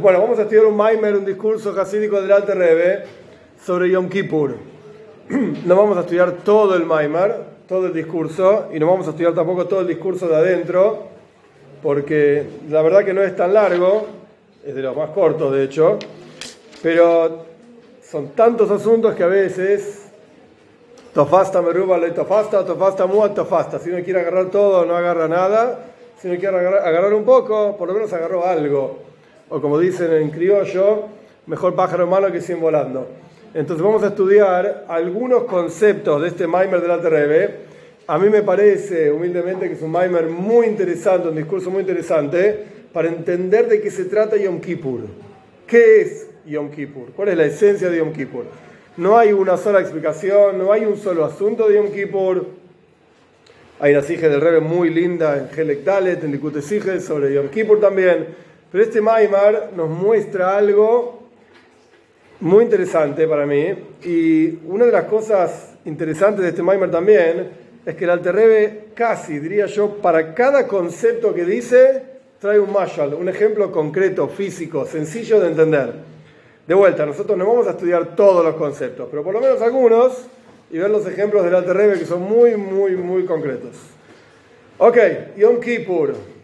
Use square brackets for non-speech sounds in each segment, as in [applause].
Bueno, vamos a estudiar un Maimer, un discurso jasídico del Alte Rebbe sobre Yom Kippur. [clears throat] No vamos a estudiar todo el Maimer, todo el discurso, y no vamos a estudiar tampoco todo el discurso de adentro, porque la verdad que no es tan largo, es de los más cortos de hecho, pero son tantos asuntos que a veces tofasta meruba le tofasta, tofasta muat tofasta. Si uno quiere agarrar todo, no agarra nada. Si uno quiere agarrar un poco, por lo menos agarró algo o como dicen en criollo, mejor pájaro malo que 100 volando. Entonces vamos a estudiar algunos conceptos de este Maimer Alter Rebbe. A mí me parece, humildemente, que es un Maimer muy interesante, un discurso muy interesante, para entender de qué se trata Yom Kippur. ¿Qué es Yom Kippur? ¿Cuál es la esencia de Yom Kippur? No hay una sola explicación, no hay un solo asunto de Yom Kippur. Hay una sige del Rebbe muy linda en Helek Dalet, en Likute sobre Yom Kippur también. Pero este Maimar nos muestra algo muy interesante para mí. Y una de las cosas interesantes de este Maimar también es que el Alterrebe casi, diría yo, para cada concepto que dice, trae un mashal, un ejemplo concreto, físico, sencillo de entender. De vuelta, nosotros no vamos a estudiar todos los conceptos, pero por lo menos algunos y ver los ejemplos del Alterrebe que son muy, muy, muy concretos. Ok, Yom Kippur.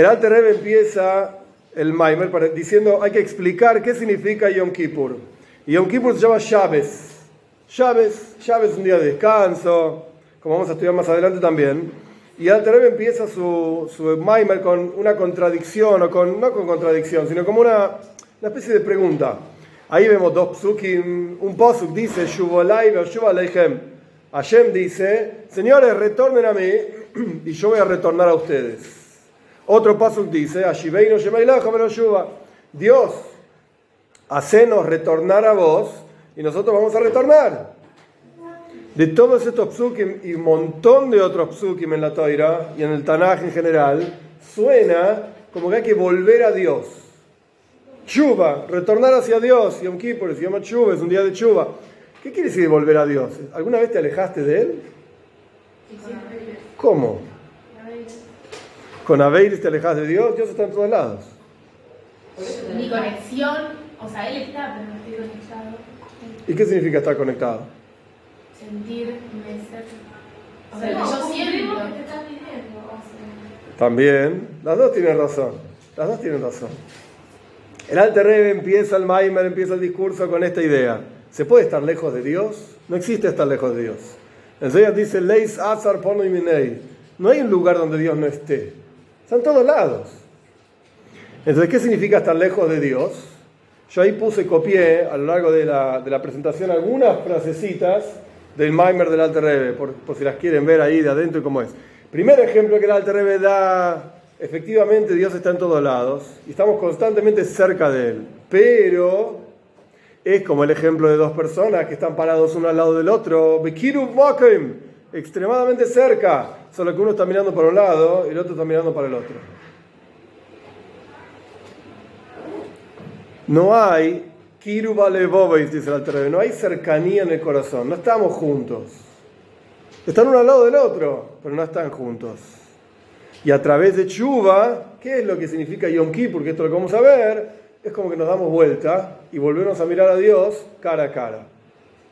El Alter Rebbe empieza el Maimer diciendo hay que explicar qué significa Yom Kippur. Yom Kippur se llama Shabes. Shabes, Shabes es un día de descanso, como vamos a estudiar más adelante también. Y el Alter Rebbe empieza su, su Maimer con una contradicción, o con, no con contradicción, sino como una, una especie de pregunta. Ahí vemos dos psukim, un posuk dice, Shuvolai. Hashem dice, señores, retornen a mí [clears throat] y yo voy a retornar a ustedes. Otro paso dice, Dios, hacenos retornar a vos y nosotros vamos a retornar. De todos estos psukim y un montón de otros psukim en la Toira y en el Tanaj en general, suena como que hay que volver a Dios. Chuba, retornar hacia Dios. Yom Kippur se llama Chuba, es un día de Chuba. ¿Qué quiere decir volver a Dios? ¿Alguna vez te alejaste de Él? ¿Cómo? Con Aveiris te alejas de Dios, Dios está en todos lados. Mi conexión, o sea, Él está, pero no estoy conectado. ¿Y qué significa estar conectado? Sentirme ser. O sea, no, yo siento. que estás viviendo. También, las dos tienen razón. Las dos tienen razón. El Alter Rebbe empieza el Maimer, empieza el discurso con esta idea. ¿Se puede estar lejos de Dios? No existe estar lejos de Dios. Entonces dice, Leis Azar Pono y No hay un lugar donde Dios no esté. Están todos lados. Entonces, ¿qué significa estar lejos de Dios? Yo ahí puse, copié a lo largo de la, de la presentación algunas frasecitas del Maimer del Alter Rebbe, por, por, si las quieren ver ahí de adentro cómo es. Primer ejemplo que el Alter Rebbe da, efectivamente Dios está en todos lados y estamos constantemente cerca de Él, pero es como el ejemplo de dos personas que están parados uno al lado del otro, extremadamente cerca, solo que uno está mirando para un lado y el otro está mirando para el otro. No hay kiruba dice el no hay cercanía en el corazón, no estamos juntos. Están uno al lado del otro, pero no están juntos. Y a través de Chuba, ¿qué es lo que significa Yom Kippur? Porque esto lo que vamos a ver, es como que nos damos vuelta y volvemos a mirar a Dios cara a cara.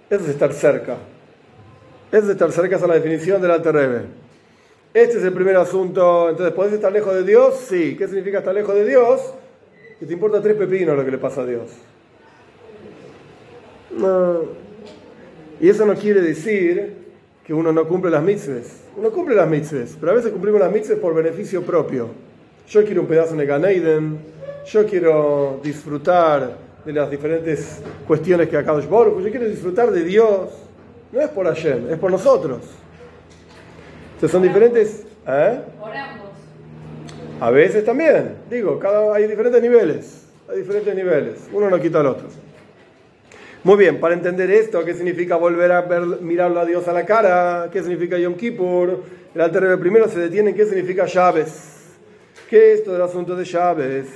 Eso es estar cerca. Es estar cerca a la definición del Alter Rebbe. Este es el primer asunto. Entonces, ¿puedes estar lejos de Dios? Sí. ¿Qué significa estar lejos de Dios? Que te importa tres pepinos lo que le pasa a Dios. No. Y eso no quiere decir que uno no cumple las mitzvahs. Uno cumple las mitzvahs, pero a veces cumplimos las mitzvahs por beneficio propio. Yo quiero un pedazo de Ganeiden, yo quiero disfrutar de las diferentes cuestiones que acá Baruch, yo quiero disfrutar de Dios. No es por Hashem, es por nosotros. Entonces son diferentes. ¿eh? A veces también, digo, cada, hay diferentes niveles. Hay diferentes niveles. Uno no quita al otro. Muy bien, para entender esto, ¿qué significa volver a ver, mirarlo a Dios a la cara? ¿Qué significa Yom Kippur? El Alter primero se detiene en qué significa llaves. ¿Qué es todo el asunto de llaves?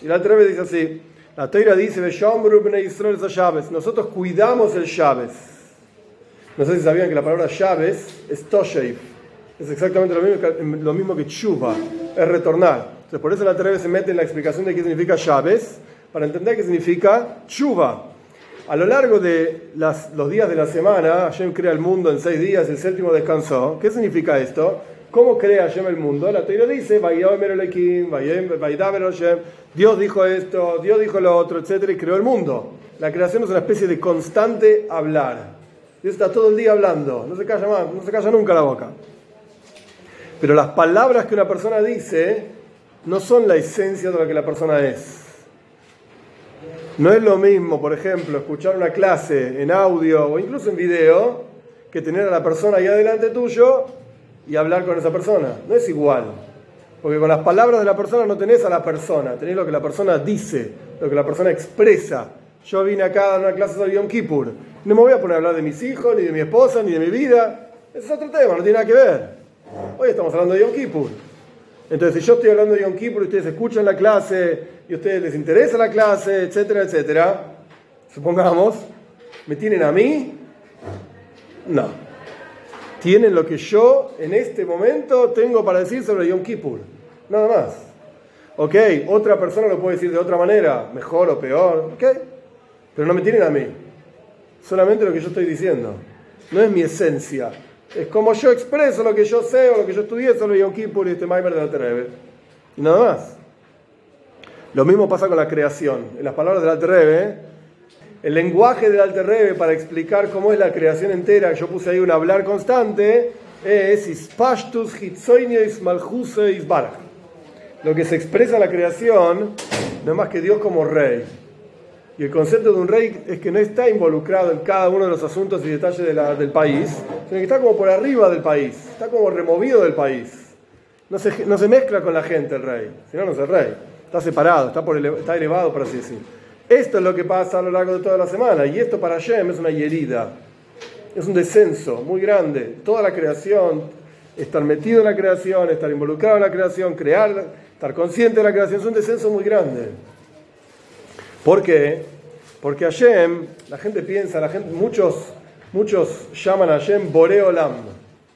Y el Alter dice así: La Teira dice: Nosotros cuidamos el llaves. No sé si sabían que la palabra llaves es tosheif. Es exactamente lo mismo que, lo mismo que es retornar. Entonces, por eso la Terebe se mete en la explicación de qué significa llaves, para entender qué significa chuva. A lo largo de las, los días de la semana, Hashem crea el mundo en seis días, el séptimo descansó. ¿Qué significa esto? ¿Cómo crea Hashem el mundo? La teoría dice, Dios dijo esto, Dios dijo lo otro, etc. y creó el mundo. La creación es una especie de constante hablar. Dios está todo el día hablando, no se calla más, no se calla nunca la boca. Pero las palabras que una persona dice no son la esencia de lo que la persona es. No es lo mismo, por ejemplo, escuchar una clase en audio o incluso en video que tener a la persona ahí adelante tuyo y hablar con esa persona. No es igual. Porque con las palabras de la persona no tenés a la persona, tenés lo que la persona dice, lo que la persona expresa. Yo vine acá a dar una clase sobre Yom Kippur. No me voy a poner a hablar de mis hijos, ni de mi esposa, ni de mi vida. Ese es otro tema, no tiene nada que ver. Hoy estamos hablando de Yom Kippur. Entonces, si yo estoy hablando de Yom Kippur y ustedes escuchan la clase y a ustedes les interesa la clase, etcétera, etcétera, supongamos, ¿me tienen a mí? No. Tienen lo que yo en este momento tengo para decir sobre Yom Kippur. Nada más. Ok, otra persona lo puede decir de otra manera, mejor o peor, ok, pero no me tienen a mí. Solamente lo que yo estoy diciendo. No es mi esencia. Es como yo expreso lo que yo sé o lo que yo estudié sobre Yom Kippur y este Maimer de la. Y nada más. Lo mismo pasa con la creación. En las palabras del Alterrebe, el lenguaje del Alterrebe para explicar cómo es la creación entera, yo puse ahí un hablar constante, es Ispashtus. Lo que se expresa en la creación no es más que Dios como rey. Y el concepto de un rey es que no está involucrado en cada uno de los asuntos y detalles del país, sino que está como por arriba del país, está como removido del país. No se, no se mezcla con la gente el rey, si no, no es el rey. Está separado, está, por está elevado, por así decir. Esto es lo que pasa a lo largo de toda la semana. Y esto para Shem es una herida. Es un descenso muy grande. Toda la creación, estar metido en la creación, estar involucrado en la creación, crear, estar consciente de la creación, es un descenso muy grande. ¿Por qué? Porque Hashem, la gente piensa, la gente, muchos, muchos llaman a Hashem Boreolam.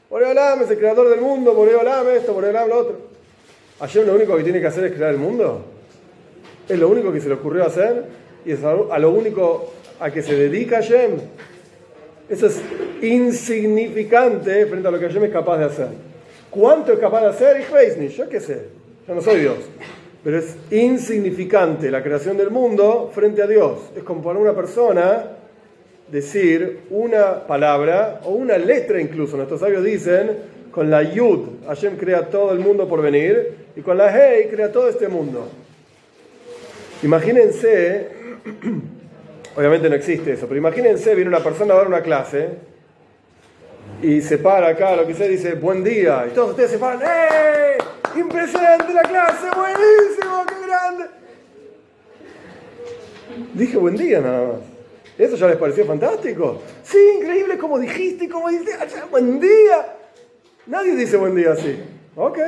Boreolam es el creador del mundo, Boreolam esto, Boreolam lo otro. Hashem lo único que tiene que hacer es crear el mundo. Es lo único que se le ocurrió hacer y es a lo único a que se dedica Hashem. Eso es insignificante frente a lo que Hashem es capaz de hacer. ¿Cuánto es capaz de hacer? Yo qué sé, yo no soy Dios. Pero es insignificante la creación del mundo frente a Dios. Es como para una persona decir una palabra o una letra incluso. Nuestros sabios dicen, con la Yud, Hashem crea todo el mundo por venir, y con la Hei crea todo este mundo. Imagínense, [clears throat] obviamente no existe eso, pero imagínense, viene una persona a dar una clase y se para acá, lo que sea, dice, buen día, y todos ustedes se paran, ¡eh! Impresionante la clase, buenísimo, qué grande. Dije buen día nada más. ¿Eso ya les pareció fantástico? Sí, increíble como dijiste, como dijiste, buen día. Nadie dice buen día así. Ok,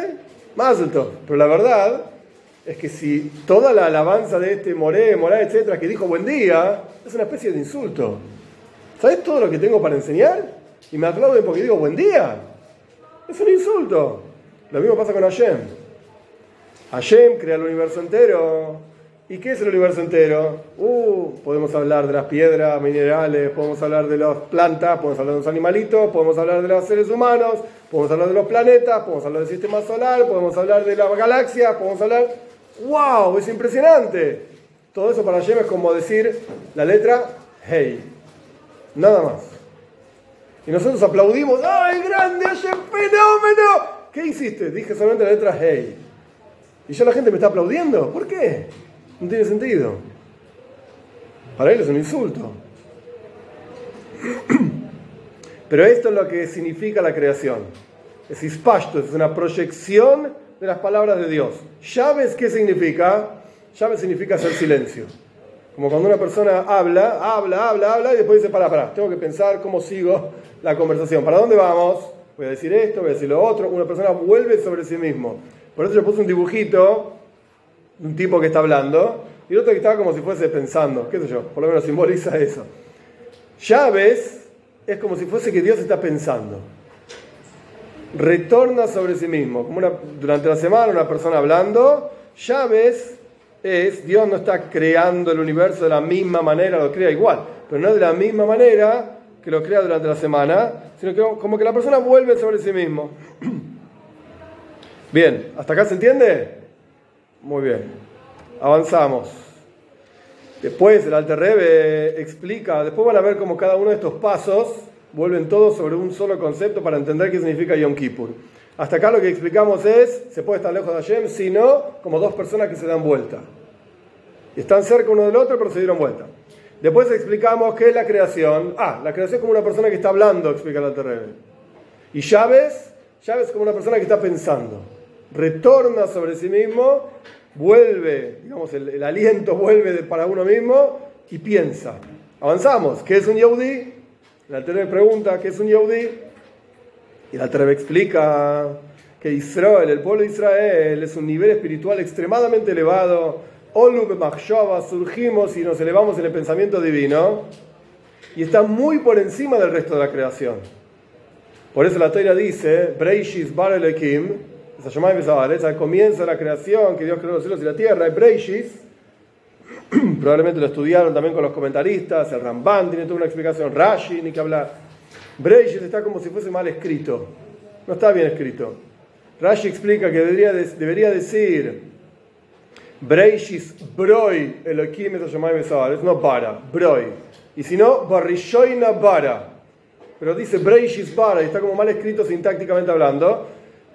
más alto. Pero la verdad es que si toda la alabanza de este Moré, Morá, etcétera, que dijo buen día, es una especie de insulto. ¿Sabes todo lo que tengo para enseñar? Y me aplauden porque digo buen día. Es un insulto. Lo mismo pasa con Hashem. Hashem crea el universo entero. ¿Y qué es el universo entero? Uh, podemos hablar de las piedras, minerales, podemos hablar de las plantas, podemos hablar de los animalitos, podemos hablar de los seres humanos, podemos hablar de los planetas, podemos hablar del sistema solar, podemos hablar de la galaxia, podemos hablar... ¡Wow! Es impresionante. Todo eso para Hashem es como decir la letra Hey. Nada más. Y nosotros aplaudimos, ¡ay, grande Hashem, fenómeno! ¿Qué hiciste? Dije solamente la letra hey. Y ya la gente me está aplaudiendo. ¿Por qué? No tiene sentido. Para él es un insulto. [clears throat] Pero esto es lo que significa la creación. Es ispasto, es una proyección de las palabras de Dios. Llaves, ¿qué significa? Llave significa hacer silencio. Como cuando una persona habla, habla, habla, habla y después dice, para, para, tengo que pensar cómo sigo la conversación. ¿Para dónde vamos? Voy a decir esto, voy a decir lo otro. Una persona vuelve sobre sí mismo. Por eso yo puse un dibujito de un tipo que está hablando y el otro que estaba como si fuese pensando, qué sé yo, por lo menos simboliza eso. Llaves es como si fuese que Dios está pensando. Retorna sobre sí mismo. Como una, durante la semana una persona hablando Llaves es, Dios no está creando el universo de la misma manera, lo crea igual, pero no de la misma manera que lo crea durante la semana, sino que como que la persona vuelve sobre sí mismo. [clears throat] Bien, ¿hasta acá se entiende? Muy bien, avanzamos. Después el Alter Rebbe explica, después van a ver cómo cada uno de estos pasos vuelven todos sobre un solo concepto para entender qué significa Yom Kippur. Hasta acá lo que explicamos es, se puede estar lejos de Hashem, sino como dos personas que se dan vuelta. Están cerca uno del otro, pero se dieron vuelta. Después explicamos qué es la creación. Ah, la creación como una persona que está hablando, explica el Alter Rebbe. Y llaves, llaves como una persona que está pensando. Retorna sobre sí mismo vuelve, digamos, el, aliento vuelve para uno mismo y piensa. Avanzamos. ¿Qué es un Yehudi? La Terebe pregunta, ¿qué es un Yehudi? Y la Terebe explica que Israel, el pueblo de Israel, es un nivel espiritual extremadamente elevado. Olub surgimos y nos elevamos en el pensamiento divino y está muy por encima del resto de la creación. Por eso la Torah dice, Breishis Bar Elohim, al comienzo de la creación, que Dios creó los cielos y la tierra, Breishis, [clears throat] probablemente lo estudiaron también con los comentaristas, el Ramban tiene toda una explicación, Rashi, ni que hablar. Breishis está como si fuese mal escrito, no está bien escrito. Rashi explica que debería, debería decir Breishis Broi Elohim es no para, Broi. Y si no, Barishoina Bara. Pero dice Breishis Bara y está como mal escrito sintácticamente hablando.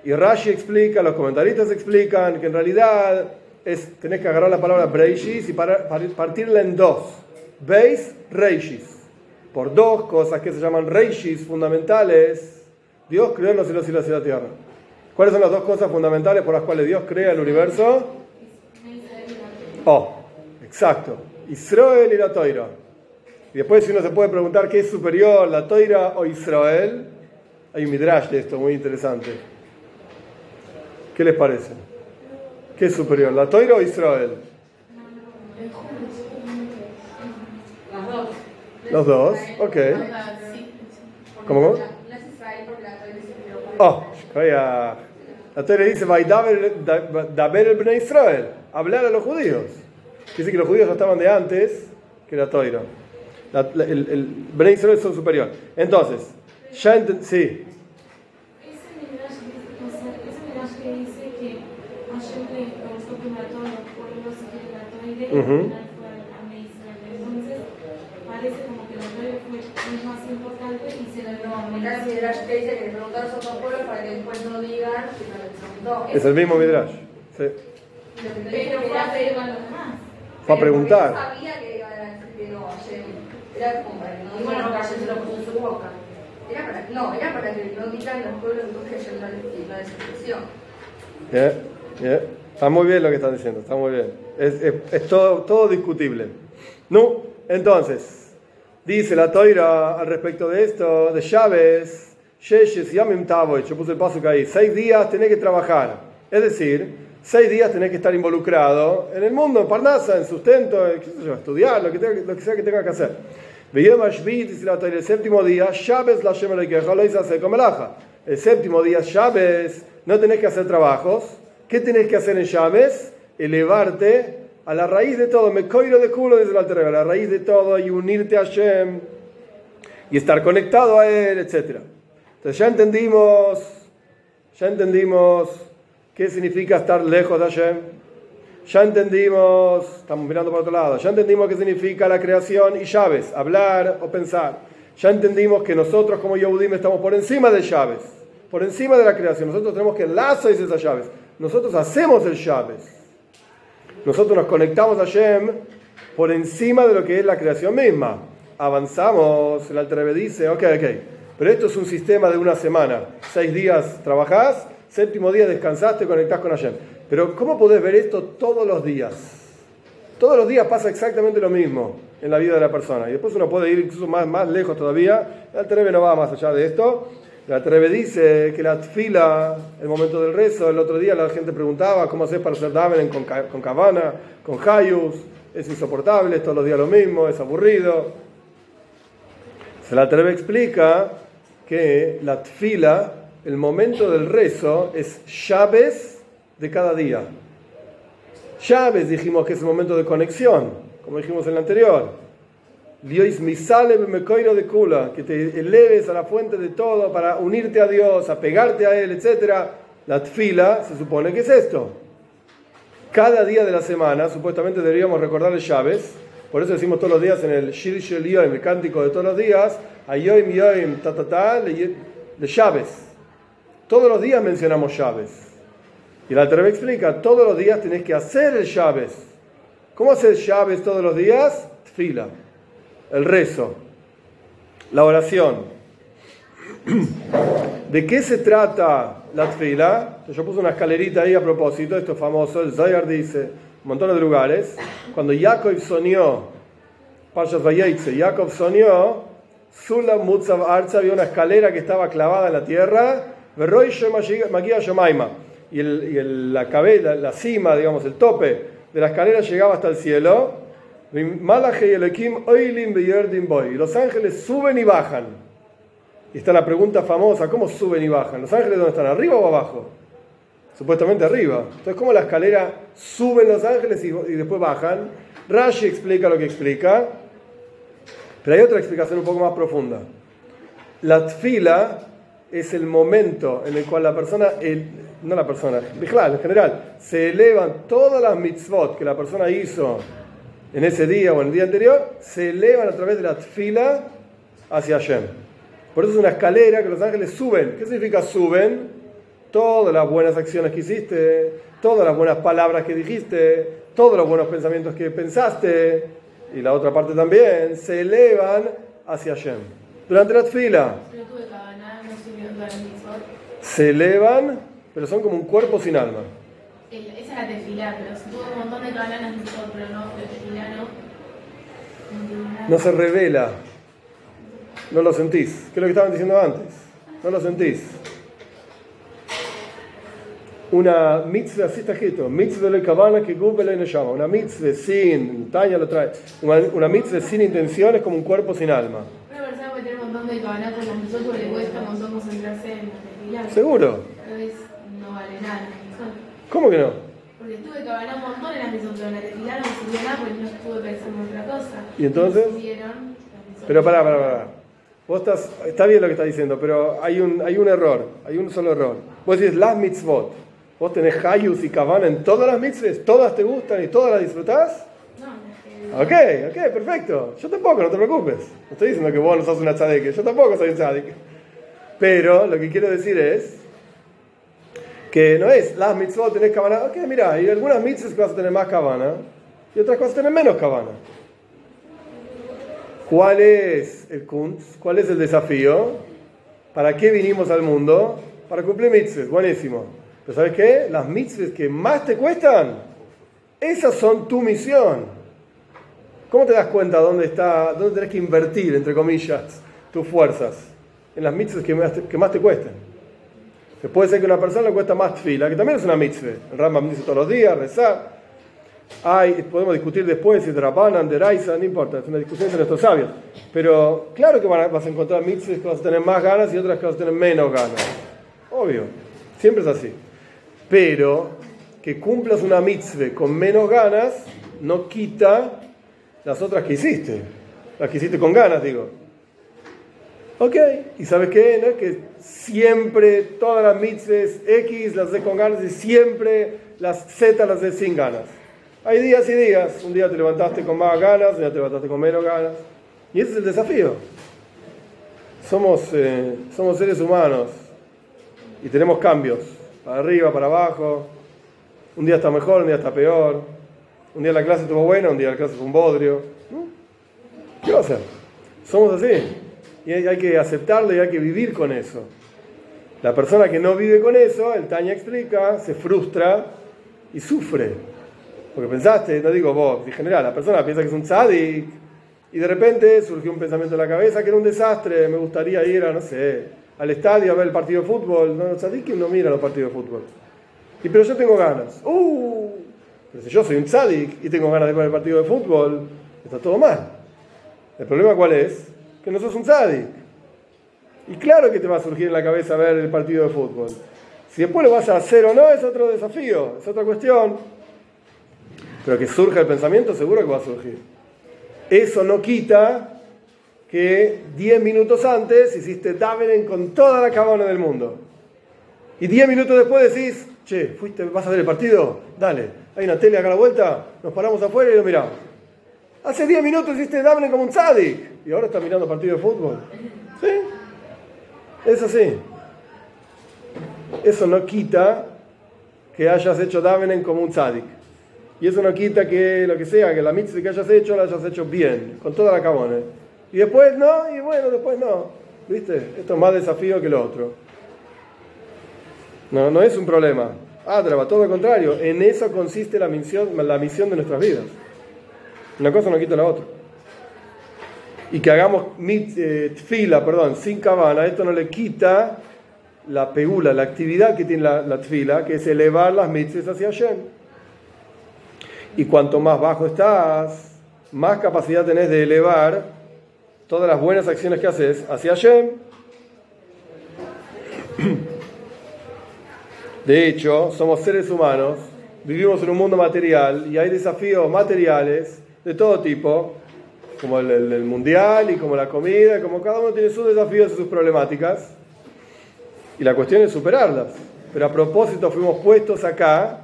Y Rashi explica, los comentaristas explican que en realidad es, tenés que agarrar la palabra Breishis y partirla en dos. Beis, Reishis. Por dos cosas que se llaman Reishis fundamentales, Dios creó los cielos y la tierra. ¿Cuáles son las dos cosas fundamentales por las cuales Dios crea el universo? Oh, exacto. Israel y la Toira. Y después si uno se puede preguntar qué es superior, la Toira o Israel, hay un midrash de esto muy interesante. ¿Qué les parece? ¿Qué es superior, la Toira o Israel? Los dos, ok. ¿Cómo? Oh, la Toira dice, Daber el Israel, hablar a los judíos. Dice que los judíos no estaban de antes que la Toira. el, el Bnei Israel son superior. Entonces, ya entendí, sí. La gloria fue es la el mismo Midrash. Sí. Pero fue a pedir a los demás. Fue a preguntar. sabía que iba a decir que no ayer. Era como para que no digan. Bueno, ayer se lo puso en su boca. Era para, no, era para que no digan los pueblos que ayer no les expresión. Yeah, yeah. Está muy bien lo que están diciendo, está muy bien. Es, es, es todo, todo discutible. No, entonces, dice la toira al respecto de esto, de llaves, yo puse el paso que ahí, seis días tenés que trabajar. Es decir, seis días tenés que estar involucrado en el mundo, en Parnasa, en sustento, qué sé yo, estudiar, lo que, tenga, lo que sea que tenga que hacer. El séptimo día, llaves la El séptimo día, llaves, no tenés que hacer trabajos ¿Qué tenés que hacer en llaves? Elevarte a la raíz de todo. Me coiro de culo desde la tierra, a la raíz de todo y unirte a Hashem y estar conectado a Él, etc. Entonces ya entendimos, ya entendimos qué significa estar lejos de Hashem. Ya entendimos, estamos mirando por otro lado, ya entendimos qué significa la creación y llaves, hablar o pensar. Ya entendimos que nosotros como Yehudim estamos por encima de llaves, por encima de la creación. Nosotros tenemos que lazo esas llaves. Nosotros hacemos el Shabbat. Nosotros nos conectamos a Shem por encima de lo que es la creación misma. Avanzamos, el Altrebe dice, ok, ok, pero esto es un sistema de una semana. Seis días trabajás, séptimo día descansás, te conectás con Hashem. Pero ¿cómo podés ver esto todos los días? Todos los días pasa exactamente lo mismo en la vida de la persona. Y después uno puede ir incluso más, más lejos todavía. El Altrebe no va más allá de esto. La Treve dice que la fila, el momento del rezo, el otro día la gente preguntaba cómo hacer para hacer daven con, con cabana, con hayus, es insoportable, todos los días lo mismo, es aburrido. Se la Treve explica que la fila, el momento del rezo, es llaves de cada día. Llaves dijimos que es el momento de conexión, como dijimos en el anterior. Dios misale mecoiro de kula, que te eleves a la fuente de todo para unirte a Dios, apegarte a Él, etc. La tfila se supone que es esto. Cada día de la semana, supuestamente deberíamos recordarle llaves, por eso decimos todos los días en el Shir Shel el cántico de todos los días, Ayoim Yoim, ta ta ta, de llaves. Todos los días mencionamos llaves. Y la Terebe explica, todos los días tenés que hacer el llaves. ¿Cómo hacer llaves todos los días? Fila, el rezo, la oración. [clears throat] ¿De qué se trata la tfila? Yo puse una escalerita ahí a propósito, esto es famoso, el Zayar dice, un montón de lugares, cuando Jacob soñó, Pashas Vayeitze, Jacob soñó, Sula Mutzav Arza había una escalera que estaba clavada en la tierra, Magia Shomaima y, el, la cabeza, la cima, digamos, el tope de la escalera llegaba hasta el cielo. Y los ángeles suben y bajan. Y está la pregunta famosa, ¿cómo suben y bajan? ¿Los ángeles dónde están? ¿Arriba o abajo? Supuestamente arriba. Entonces, ¿cómo la escalera suben los ángeles y, y después bajan? Rashi explica lo que explica. Pero hay otra explicación un poco más profunda. La tfila es el momento en el cual la persona, no la persona, en general, se elevan todas las mitzvot que la persona hizo en ese día o en el día anterior, se elevan a través de la tfila hacia Hashem. Por eso es una escalera que los ángeles suben. ¿Qué significa suben? Todas las buenas acciones que hiciste, todas las buenas palabras que dijiste, todos los buenos pensamientos que pensaste, y la otra parte también, se elevan hacia Hashem. Durante la tfila. Se elevan pero son como un cuerpo sin alma. esa es la tefilá, pero si tuvo un montón de cabananas pero no, tefilá no. No se revela. No lo sentís. ¿Qué es lo que estaban diciendo antes? No lo sentís. Una mitzvah, así está escrito, mitzvah de cabana que Google le llama. Una mitzvah sin, Tanya lo trae, una, una mitzvah sin intención es como un cuerpo sin alma. Una persona puede tener un montón de cabanatas con nosotros le cuesta un montón concentrarse en la Seguro. ¿Cómo que no? Porque tuve que hablar un montón en las misotonas, la tefilá no sirvió nada porque no estuve pensando en otra cosa. ¿Y entonces? Pero pará, pará, pará. Vos estás, está bien lo que estás diciendo, pero hay un, hay un error, hay un solo error. Vos decís las mitzvot. Vos tenés hayus y kavana en todas las mitzvahs, todas te gustan y todas las disfrutás. No, Ok, ok, perfecto. Yo tampoco, no te preocupes. No estoy diciendo que vos no sos una tzadeke, yo tampoco soy un tzadeke. Pero lo que quiero decir es que no es las mitzvot tenés cabana. Ok, mira, hay algunas mitzvot que vas a tener más cabana y otras a tener menos cabana. ¿Cuál es el? ¿Cuál es el desafío? ¿Para qué vinimos al mundo? Para cumplir mitzvot. Buenísimo. Pero ¿sabes qué? Las mitzvot que más te cuestan, esas son tu misión. ¿Cómo te das cuenta dónde está, dónde tenés que invertir, entre comillas, tus fuerzas? En las mitzvot que más te, que más te cuesten puede ser que a una persona le cuesta más fila, que también es una mitzvah. El Rambam dice todos los días, rezar. Hay, podemos discutir después si Drabanan, Deraisa, no importa, es una discusión entre nuestros sabios. Pero claro que vas a encontrar mitzvahs que vas a tener más ganas y otras que vas a tener menos ganas. Obvio, siempre es así. Pero que cumplas una mitzvah con menos ganas no quita las otras que hiciste. Las que hiciste con ganas, digo. Ok, ¿y sabes qué? No? Que siempre todas las mitzvahs X las de con ganas y siempre las Z las de sin ganas. Hay días y días. Un día te levantaste con más ganas, un día te levantaste con menos ganas. Y ese es el desafío. Somos, eh, somos seres humanos y tenemos cambios. Para arriba, para abajo. Un día está mejor, un día está peor. Un día la clase estuvo buena, un día la clase fue un bodrio. ¿Qué va a hacer? Somos así. Y hay que aceptarlo y hay que vivir con eso. La persona que no vive con eso, el Taña explica, se frustra y sufre. Porque pensaste, no digo vos, en general, la persona piensa que es un tzadik y de repente surgió un pensamiento en la cabeza que era un desastre, me gustaría ir a, no sé, al estadio a ver el partido de fútbol. No, tzadik no mira los partidos de fútbol. Y pero yo tengo ganas. ¡Uh! Pero si yo soy un tzadik y tengo ganas de ver el partido de fútbol, está todo mal. ¿El problema cuál es? Que no sos un tzadik. Y claro que te va a surgir en la cabeza ver el partido de fútbol. Si después lo vas a hacer o no es otro desafío, es otra cuestión. Pero que surja el pensamiento, seguro que va a surgir. Eso no quita que 10 minutos antes hiciste Davenen con toda la cabana del mundo. Y 10 minutos después decís, che, fuiste, ¿vas a ver el partido? Dale, hay una tele acá a la vuelta, nos paramos afuera y lo miramos. Hace 10 minutos hiciste Davenen como un tzadik y ahora estás mirando partido de fútbol. ¿Sí? Es así. Eso no quita que hayas hecho Davenen como un tzadik. Y eso no quita que lo que sea, que la mitzvah que hayas hecho la hayas hecho bien, con toda la cabona. Y después no, y bueno, después no. ¿Viste? Esto es más desafío que lo otro. No, no es un problema. Adraba, todo lo contrario. En eso consiste la misión, la misión de nuestras vidas. Una cosa no quita la otra. Y que hagamos eh, tfila, perdón, sin cabana, esto no le quita la peula, la actividad que tiene la, la tfila, que es elevar las mitzvahs hacia Hashem. Y cuanto más bajo estás, más capacidad tenés de elevar todas las buenas acciones que haces hacia Hashem. [clears throat] De hecho, somos seres humanos, vivimos en un mundo material y hay desafíos materiales de todo tipo, como el, mundial y como la comida, como cada uno tiene sus desafíos y sus problemáticas. Y la cuestión es superarlas. Pero a propósito fuimos puestos acá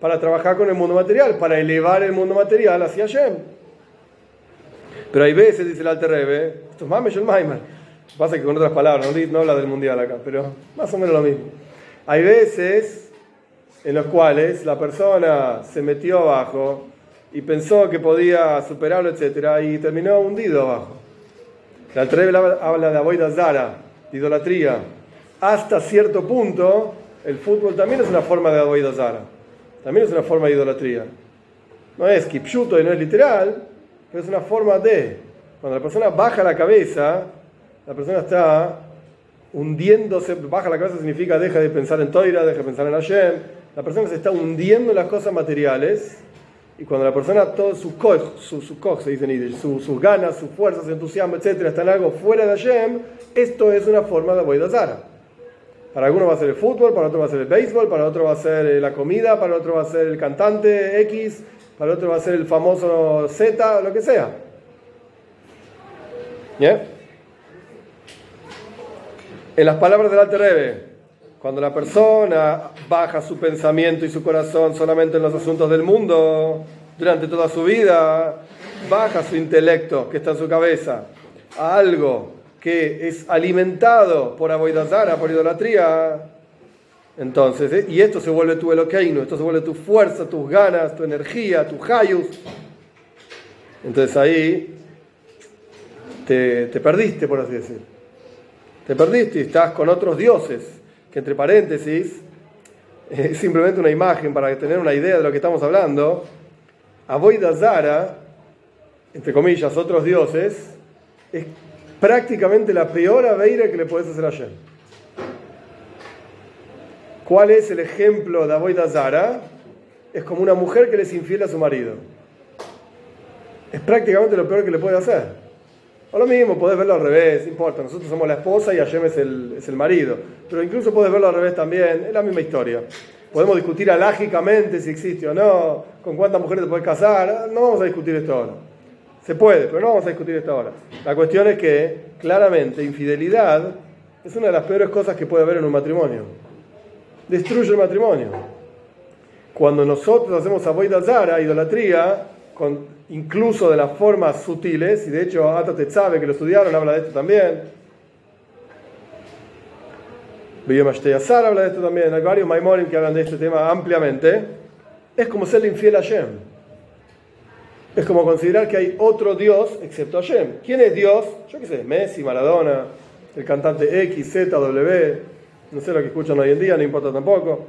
para trabajar con el mundo material, para elevar el mundo material hacia Hashem. Pero hay veces, dice el Alter Rebbe, esto es Mamesh el Maimer. Pasa que con otras palabras, no, no habla del mundial acá, pero más o menos lo mismo. Hay veces en los cuales la persona se metió abajo y pensó que podía superarlo, etc., y terminó hundido abajo. La Alter habla de Aboida Zara, de idolatría. Hasta cierto punto, el fútbol también es una forma de Aboida Zara también es una forma de idolatría. No es kipshuto y no es literal, pero es una forma de. Cuando la persona baja la cabeza, la persona está hundiéndose, baja la cabeza significa deja de pensar en Toira, deja de pensar en Hashem. La persona se está hundiendo en las cosas materiales y cuando la persona, todo su koch, su, su se dice en sus ganas, sus fuerzas, su entusiasmo, etcétera, está en algo fuera de Hashem, esto es una forma de Aboidazara. Para algunos va a ser el fútbol, para otro va a ser el béisbol, para otro va a ser eh, la comida, para otro va a ser el cantante X, para otro va a ser el famoso Z, lo que sea. ¿Bien? En las palabras del Alter Rebbe, cuando la persona baja su pensamiento y su corazón solamente en los asuntos del mundo, durante toda su vida, baja su intelecto que está en su cabeza a algo que es alimentado por aboidazara, por idolatría, entonces, ¿eh? y esto se vuelve tu eloqueino, esto se vuelve tu fuerza, tus ganas, tu energía, tu hayus. Entonces ahí te, te, perdiste, por así decir. Te perdiste y estás con otros dioses, que entre paréntesis es simplemente una imagen para tener una idea de lo que estamos hablando. Aboidazara, entre comillas, otros dioses, es prácticamente la peor aveira que le puedes hacer a. ¿Cuál es el ejemplo de Aboida Zara? Es como una mujer que le es infiel a su marido. Es prácticamente lo peor que le puede hacer. O lo mismo, podés verlo al revés, importa. Nosotros somos la esposa y Hashem es el, es el marido. Pero incluso podés verlo al revés también, es la misma historia. Podemos discutir alágicamente si existe o no, con cuántas mujeres te puedes casar. No vamos a discutir esto ahora. Se puede, pero no vamos a discutir esto ahora. La cuestión es que, claramente, infidelidad es una de las peores cosas que puede haber en un matrimonio. Destruye el matrimonio. Cuando nosotros hacemos zara, idolatría, con, incluso de las formas sutiles, y de hecho Ata sabe que lo estudiaron, habla de esto también. Villamasteyazar habla de esto también. Hay varios Maimorim que hablan de este tema ampliamente. Es como ser infiel a Shem. Es como considerar que hay otro Dios excepto Hashem. ¿Quién es Dios? Yo qué sé, Messi, Maradona, el cantante X, Z, W, no sé lo que escuchan hoy en día, no importa tampoco.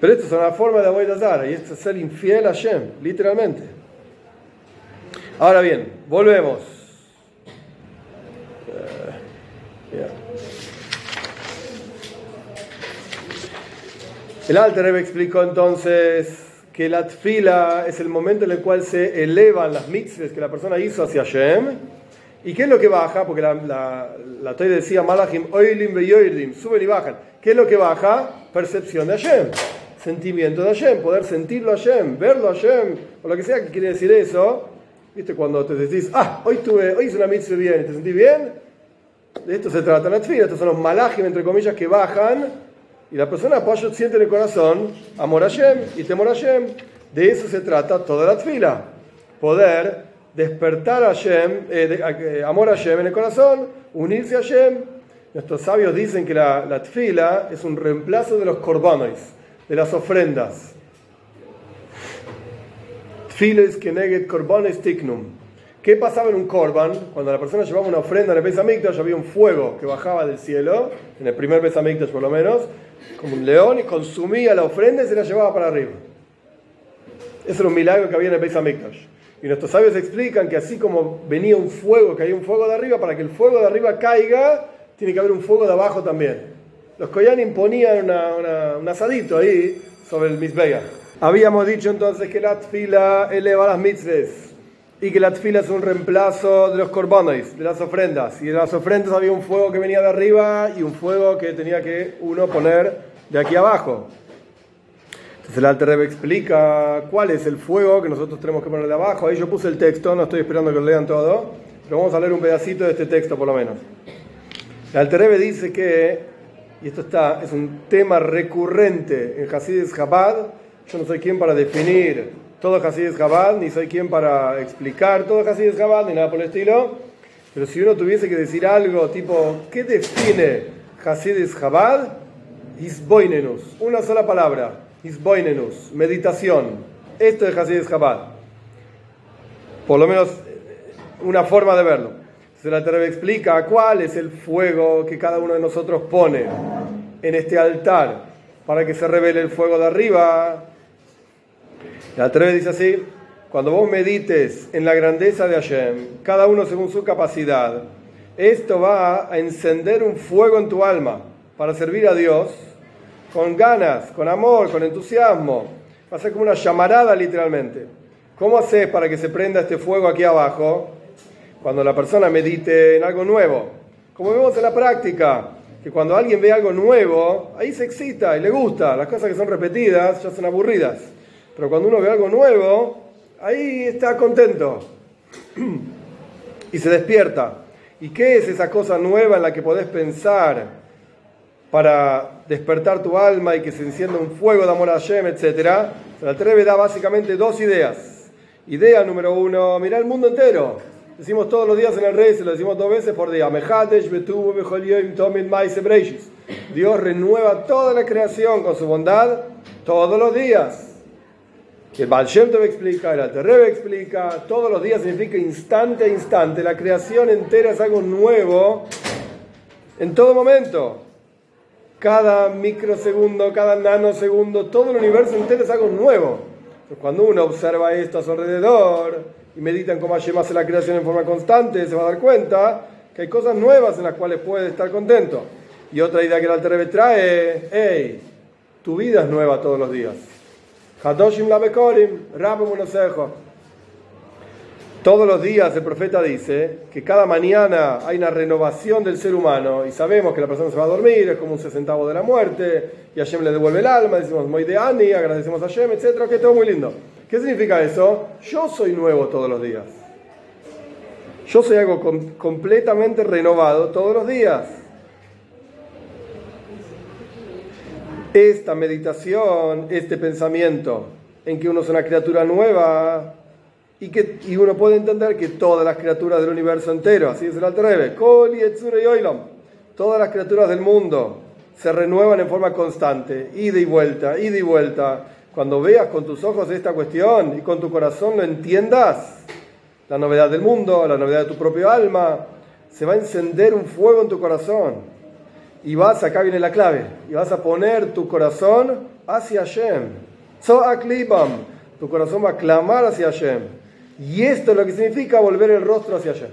Pero esto es una forma de Avodah y esto es ser infiel a Hashem, literalmente. Ahora bien, volvemos. Eh, el Alter explicó entonces que la tfila es el momento en el cual se elevan las mitzvahs que la persona hizo hacia Hashem. ¿Y qué es lo que baja? Porque la, la, la decía Malachim, oilim suben y bajan. ¿Qué es lo que baja? Percepción de Hashem. sentimiento de Hashem, poder sentirlo a Hashem, verlo a Hashem, o lo que sea que quiere decir eso. ¿Viste? Cuando te decís, ah, hoy, tuve, hoy hice una mitzvah bien, ¿te sentí bien? De esto se trata la tfila, estos son los malajim, entre comillas, que bajan, y la persona apoyo siente en el corazón amor a Hashem y temor a Hashem. De eso se trata toda la tfila, poder despertar a Hashem, eh, amor a Hashem en el corazón, unirse a Hashem. Nuestros sabios dicen que la, la tfila es un reemplazo de los korbanos, de las ofrendas. Tfiles keneget korbanes tiknum. ¿Qué pasaba en un korban? Cuando la persona llevaba una ofrenda en el Besamikdash, había un fuego que bajaba del cielo, en el primer Besamikdash por lo menos, como un león, y consumía la ofrenda y se la llevaba para arriba. Ese era un milagro que había en el Besamikdash. Y nuestros sabios explican que así como venía un fuego, que hay un fuego de arriba, para que el fuego de arriba caiga, tiene que haber un fuego de abajo también. Los Koyanim ponían un asadito ahí sobre el Mizbeya. Habíamos dicho entonces que la tfila eleva las mitzvahs y que la tfila es un reemplazo de los korbanos, de las ofrendas. Y de las ofrendas había un fuego que venía de arriba y un fuego que tenía que uno poner de aquí abajo. Entonces el Alter Rebbe explica cuál es el fuego que nosotros tenemos que poner de abajo. Ahí yo puse el texto, no estoy esperando que lo lean todo, pero vamos a leer un pedacito de este texto por lo menos. El Alter Rebbe dice que, y esto está, es un tema recurrente en Hasidis Chabad, yo no soy quien para definir todo Hasidis Chabad, ni soy quien para explicar todo Hasidis Chabad, ni nada por el estilo. Pero si uno tuviese que decir algo tipo, ¿qué define Hasidis Chabad? Isboinenus, una sola palabra, Isboinenus, meditación. Esto es Hasidis Chabad. Por lo menos una forma de verlo. Se la Terebe explica cuál es el fuego que cada uno de nosotros pone en este altar para que se revele el fuego de arriba la Treve dice así, cuando vos medites en la grandeza de Hashem, cada uno según su capacidad, esto va a encender un fuego en tu alma para servir a Dios con ganas, con amor, con entusiasmo. Va a ser como una llamarada literalmente. ¿Cómo haces para que se prenda este fuego aquí abajo? Cuando la persona medite en algo nuevo. Como vemos en la práctica, que cuando alguien ve algo nuevo, ahí se excita y le gusta. Las cosas que son repetidas ya son aburridas. Pero cuando uno ve algo nuevo, ahí está contento [clears throat] y se despierta. ¿Y qué es esa cosa nueva en la que podés pensar para despertar tu alma y que se encienda un fuego de amor a Hashem, etcétera? El Treve da básicamente dos ideas. Idea número uno, mira el mundo entero. Decimos todos los días en el rey, se lo decimos dos veces por día. Dios renueva toda la creación con su bondad todos los días. El Baal explica, el Alterrebe explica, todos los días significa instante a instante. La creación entera es algo nuevo en todo momento. Cada microsegundo, cada nanosegundo, todo el universo entero es algo nuevo. cuando uno observa esto a su alrededor y medita en cómo Hashem hace la creación en forma constante, se va a dar cuenta que hay cosas nuevas en las cuales puede estar contento. Y otra idea que el Alterrebe trae, hey, tu vida es nueva todos los días. Hadoshim Labekorim, Todos los días el profeta dice que cada mañana hay una renovación del ser humano y sabemos que la persona se va a dormir, es como un sesentavo de la muerte, y Hashem le devuelve el alma, decimos Moideani, agradecemos a Hashem, etc. Que todo muy lindo. ¿Qué significa eso? Yo soy nuevo todos los días. Yo soy algo completamente renovado todos los días. Esta meditación, este pensamiento en que uno es una criatura nueva y que y uno puede entender que todas las criaturas del universo entero, así es el Alter todas las criaturas del mundo se renuevan en forma constante, ida y vuelta, ida y vuelta. Cuando veas con tus ojos esta cuestión y con tu corazón lo entiendas, la novedad del mundo, la novedad de tu propio alma, se va a encender un fuego en tu corazón y vas, acá viene la clave, y vas a poner tu corazón hacia Hashem. Tu corazón va a clamar hacia Hashem. Y esto es lo que significa volver el rostro hacia Hashem.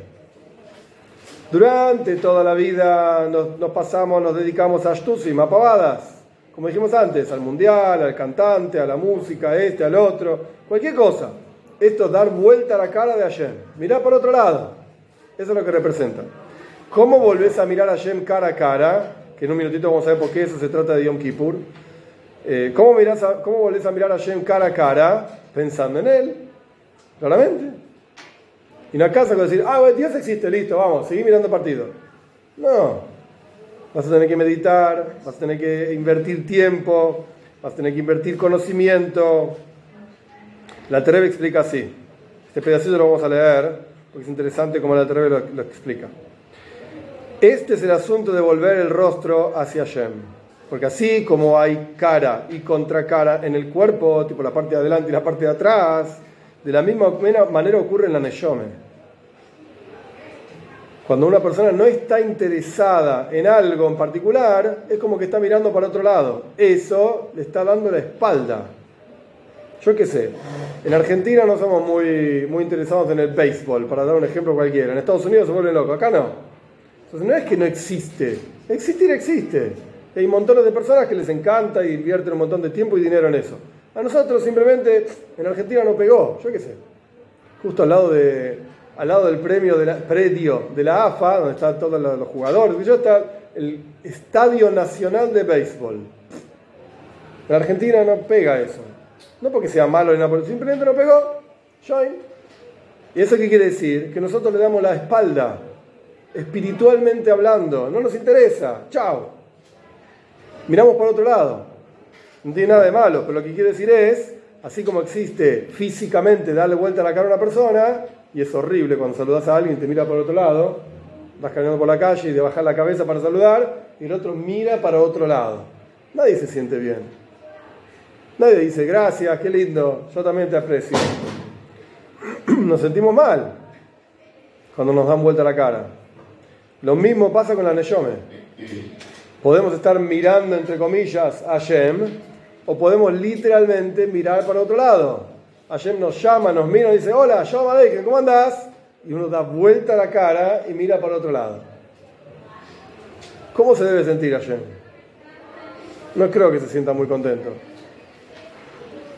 Durante toda la vida nos, pasamos, nos dedicamos a Shtusim, a pavadas. Como dijimos antes, al mundial, al cantante, a la música, a este, al otro, cualquier cosa. Esto es dar vuelta a la cara de Hashem. Mirá por otro lado. Eso es lo que representa. ¿Cómo volvés a mirar a Hashem cara a cara? Que en un minutito vamos a ver por qué eso se trata de Yom Kippur. Eh, ¿cómo, mirás a- ¿Cómo volvés a mirar a Hashem cara a cara? Pensando en Él, claramente. Y no acaso con decir, ah, Dios existe, listo, vamos, seguí mirando partido. No. Vas a tener que meditar, vas a tener que invertir tiempo, vas a tener que invertir conocimiento. La Terebe explica así. Este pedacito lo vamos a leer porque es interesante como la Terebe lo, lo explica. Este es el asunto de volver el rostro hacia Hashem. Porque así como hay cara y contracara en el cuerpo, tipo la parte de adelante y la parte de atrás, de la misma manera ocurre en la Neshome. Cuando una persona no está interesada en algo en particular, es como que está mirando para otro lado. Eso le está dando la espalda. Yo qué sé, en Argentina no somos muy, muy interesados en el béisbol, para dar un ejemplo cualquiera. En Estados Unidos se vuelven locos, acá no. Entonces no es que no existe, existir existe. Hay montones de personas que les encanta y invierten un montón de tiempo y dinero en eso. A nosotros simplemente en Argentina no pegó, yo qué sé. Justo al lado de, al lado del premio de la, predio de la AFA, donde están todos los, jugadores, yo está el Estadio Nacional de Béisbol. En Argentina no pega eso. No porque sea malo ni nada, simplemente no pegó. ¿Y eso qué quiere decir? Que nosotros le damos la espalda, espiritualmente hablando. No nos interesa. Chao. Miramos por otro lado. No tiene nada de malo, pero lo que quiere decir es, así como existe físicamente darle vuelta a la cara a una persona, y es horrible cuando saludas a alguien y te mira por otro lado, vas caminando por la calle y de bajar la cabeza para saludar, y el otro mira para otro lado. Nadie se siente bien. Nadie dice, gracias, qué lindo, yo también te aprecio. [clears throat] Nos sentimos mal cuando nos dan vuelta la cara. Lo mismo pasa con la Neyome. Podemos estar mirando, entre comillas, a Hashem, o podemos literalmente mirar para otro lado. Hashem nos llama, nos mira y dice, hola, Shalom Aleichem, ¿cómo andás? Y uno da vuelta la cara y mira para otro lado. ¿Cómo se debe sentir Hashem? No creo que se sienta muy contento.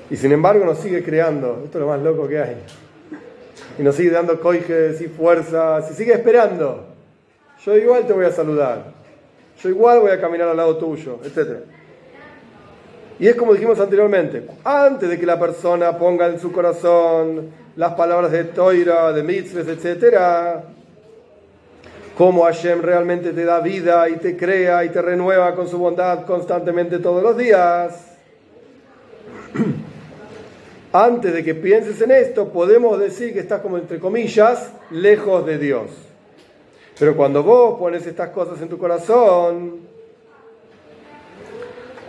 Y sin embargo nos sigue creando. Esto es lo más loco que hay. Y nos sigue dando coijes y fuerzas y sigue esperando. Yo igual te voy a saludar. Yo igual voy a caminar al lado tuyo, etc. Y es como dijimos anteriormente, antes de que la persona ponga en su corazón las palabras de Toira, de mitzvahs, etc., cómo Hashem realmente te da vida y te crea y te renueva con su bondad constantemente todos los días. Antes de que pienses en esto, podemos decir que estás como entre comillas lejos de Dios. Pero cuando vos pones estas cosas en tu corazón,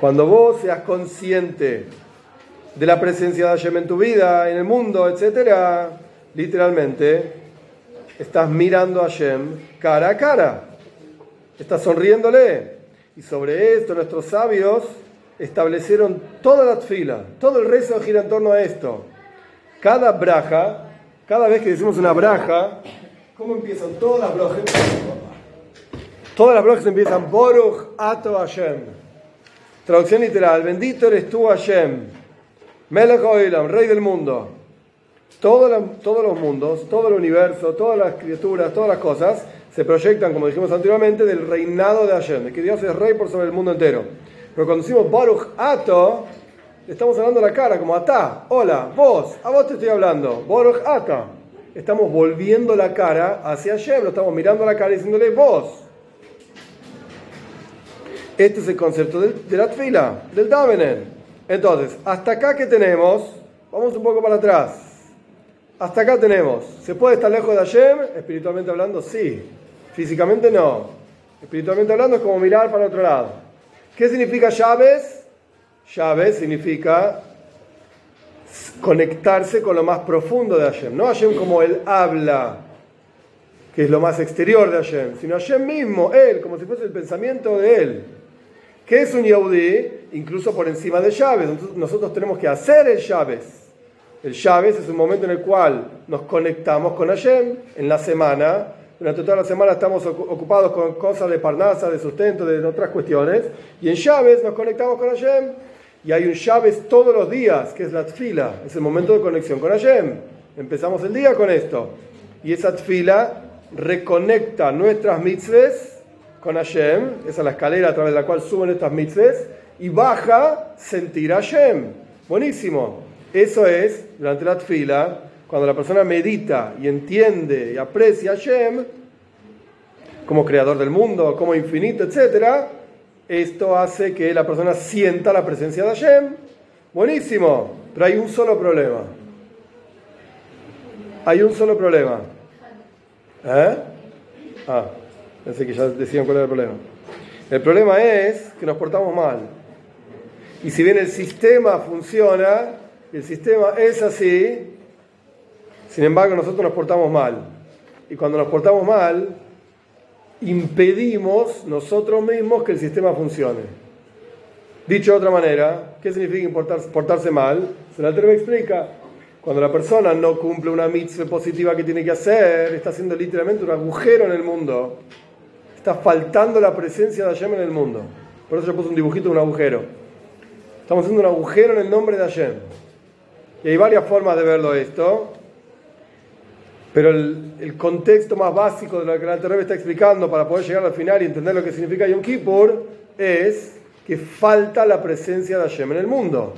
cuando vos seas consciente de la presencia de Hashem en tu vida, en el mundo, etc., literalmente estás mirando a Hashem cara a cara. Estás sonriéndole. Y sobre esto nuestros sabios establecieron toda la fila, todo el rezo gira en torno a esto. Cada braja, cada vez que decimos una braja, ¿cómo empiezan todas las brojas? Todas las brojas empiezan Boruch Ato Hashem. Traducción literal, bendito eres tú Hashem, Melech Oilam, rey del mundo. Todo la, todos los mundos, todo el universo, todas las criaturas, todas las cosas se proyectan, como dijimos anteriormente, del reinado de Hashem, de que Dios es rey por sobre el mundo entero. Pero cuando decimos Baruch Ato, estamos hablando a la cara, como Atá, hola, vos, a vos te estoy hablando, Baruch Ata. Estamos volviendo la cara hacia Hashem, lo estamos mirando a la cara y diciéndole vos. Este es el concepto del, de la tfila, del davenen. Entonces, hasta acá que tenemos, vamos un poco para atrás. Hasta acá tenemos, ¿se puede estar lejos de Hashem? Espiritualmente hablando, sí. Físicamente no. Espiritualmente hablando es como mirar para otro lado. ¿Qué significa llaves? Llaves significa conectarse con lo más profundo de Hashem. No Hashem como Él habla, que es lo más exterior de Hashem, sino Hashem mismo, Él, como si fuese el pensamiento de Él. ¿Qué es un Yahudí? Incluso por encima de llaves. Nosotros tenemos que hacer el llaves. El llaves es un momento en el cual nos conectamos con Hashem en la semana. Durante toda la semana estamos ocupados con cosas de parnasa, de sustento, de otras cuestiones. Y en llaves nos conectamos con Hashem. Y hay un llaves todos los días, que es la tfila. Es el momento de conexión con Hashem. Empezamos el día con esto. Y esa tfila reconecta nuestras mitzvahs con Hashem. Esa es la escalera a través de la cual suben estas mitzvahs. y baja sentir a Hashem. Buenísimo. Eso es, durante la fila, cuando la persona medita y entiende y aprecia a Hashem como creador del mundo, como infinito, etc., esto hace que la persona sienta la presencia de Hashem. Buenísimo, pero hay un solo problema. Hay un solo problema. ¿Eh? Ah, pensé que ya decían cuál era el problema. El problema es que nos portamos mal. Y si bien el sistema funciona, el sistema es así, sin embargo nosotros nos portamos mal. Y cuando nos portamos mal, impedimos nosotros mismos que el sistema funcione. Dicho de otra manera, ¿qué significa portarse mal? Se la me explica. Cuando la persona no cumple una mitzvah positiva que tiene que hacer, está haciendo literalmente un agujero en el mundo. Está faltando la presencia de Hashem en el mundo. Por eso yo puse un dibujito de un agujero. Estamos haciendo un agujero en el nombre de Hashem. Y hay varias formas de verlo esto. Pero el, contexto más básico de lo que el Alter está explicando para poder llegar al final y entender lo que significa Yom Kippur es que falta la presencia de Hashem en el mundo.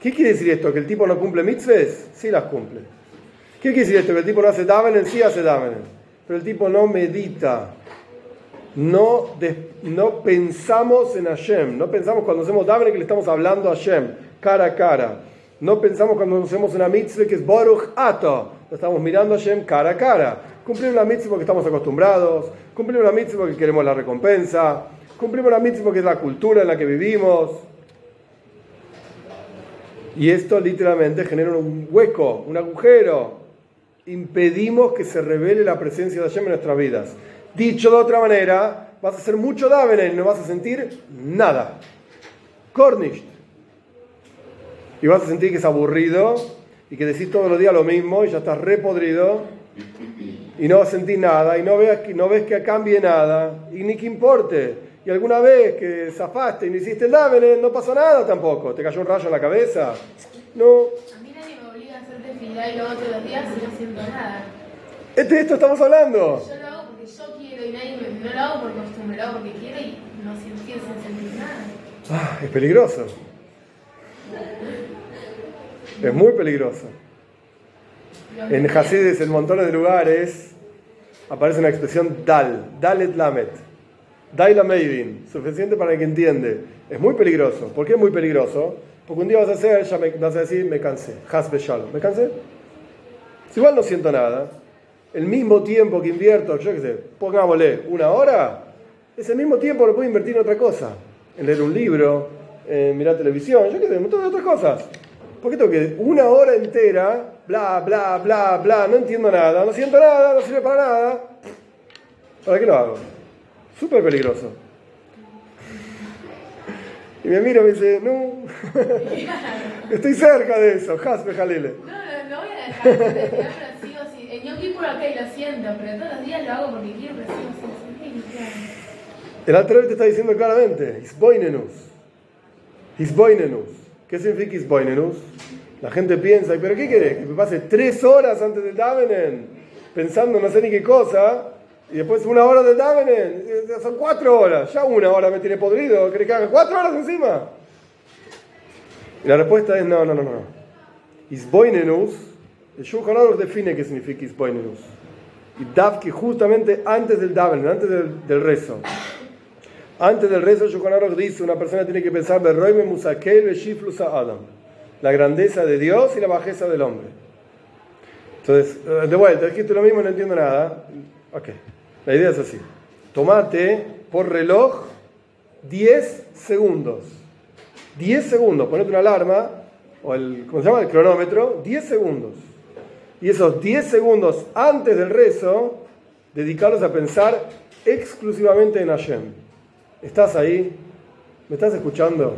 ¿Qué quiere decir esto? ¿Que el tipo no cumple mitzvahs? Sí las cumple. ¿Qué quiere decir esto? ¿Que el tipo no hace davenen? Sí hace davenen. Pero el tipo no medita. No, no pensamos en Hashem. No pensamos cuando hacemos davenen que le estamos hablando a Hashem, cara a cara. No pensamos cuando hacemos una mitzvah que es Baruch Ato. Estamos mirando a Hashem cara a cara. Cumplir una mitzvah porque estamos acostumbrados. Cumplir una mitzvah porque queremos la recompensa. Cumplimos una mitzvah porque es la cultura en la que vivimos. Y esto literalmente genera un hueco, un agujero. Impedimos que se revele la presencia de Hashem en nuestras vidas. Dicho de otra manera, vas a hacer mucho davenen y no vas a sentir nada. Cornish. Y vas a sentir que es aburrido y que decís todos los días lo mismo y ya estás repodrido y no sentís nada y no ves, no ves que cambie nada y ni que importe. Y alguna vez que zafaste y no hiciste el davene, no pasó nada tampoco. ¿Te cayó un rayo en la cabeza? No. A mí nadie me obliga a hacer tefilá y luego todos los días y no siento nada. De esto estamos hablando. Yo lo hago porque yo quiero y nadie me, no lo hago por costumbre, lo hago porque quiero y no siento sin sentir nada. Ah, es peligroso. Es muy peligroso. En Hasides, en montones de lugares, aparece una expresión dal, dalet lamet. Daila Meidin, suficiente para el que entiende. Es muy peligroso. ¿Por qué es muy peligroso? Porque un día vas a hacer, ya me, vas a decir, me cansé. Hasbe shalom. ¿Me cansé? Si igual no siento nada, el mismo tiempo que invierto, yo qué sé, pongámosle una hora, ese mismo tiempo lo puedo invertir en otra cosa. En leer un libro, en mirar televisión, yo qué sé, un montón de otras cosas. ¿Por qué tengo que una hora entera, bla, bla, bla, bla, no entiendo nada, no siento nada, no sirve para nada? ¿Para qué lo hago? Súper peligroso. Y me mira y me dice, no, [laughs] estoy cerca de eso, Hasbe Jalile. No, no, no voy a dejar de pero sigo así. En Yom Kippur ok lo siento, pero todos los días lo hago porque quiero, pero sigo sentir. El alter te está diciendo claramente, Isboinenus. Isboinenus. ¿Qué significa Isboinenus? La gente piensa, ¿pero qué querés? Que me pase tres horas antes del Davenen pensando no sé ni qué cosa y después una hora de Davenen, son cuatro horas. Ya una hora me tiene podrido. ¿Querés que haga cuatro horas encima? Y la respuesta es no, no, no, no. Isboinenus, el Shulchan Aruch define qué significa Isboinenus. Y que justamente antes del Davenen, antes del, rezo. Antes del rezo, Shulchan dice, una persona tiene que pensar, Adam. La grandeza de Dios y la bajeza del hombre. Entonces, eh, de vuelta, dijiste lo mismo, no entiendo nada. Ok. La idea es así. Tomate por reloj 10 segundos. 10 segundos. Ponete una alarma, o el, ¿cómo se llama? El cronómetro, 10 segundos. Y esos 10 segundos antes del rezo, dedicarlos a pensar exclusivamente en Hashem. ¿Estás ahí? ¿Me estás escuchando?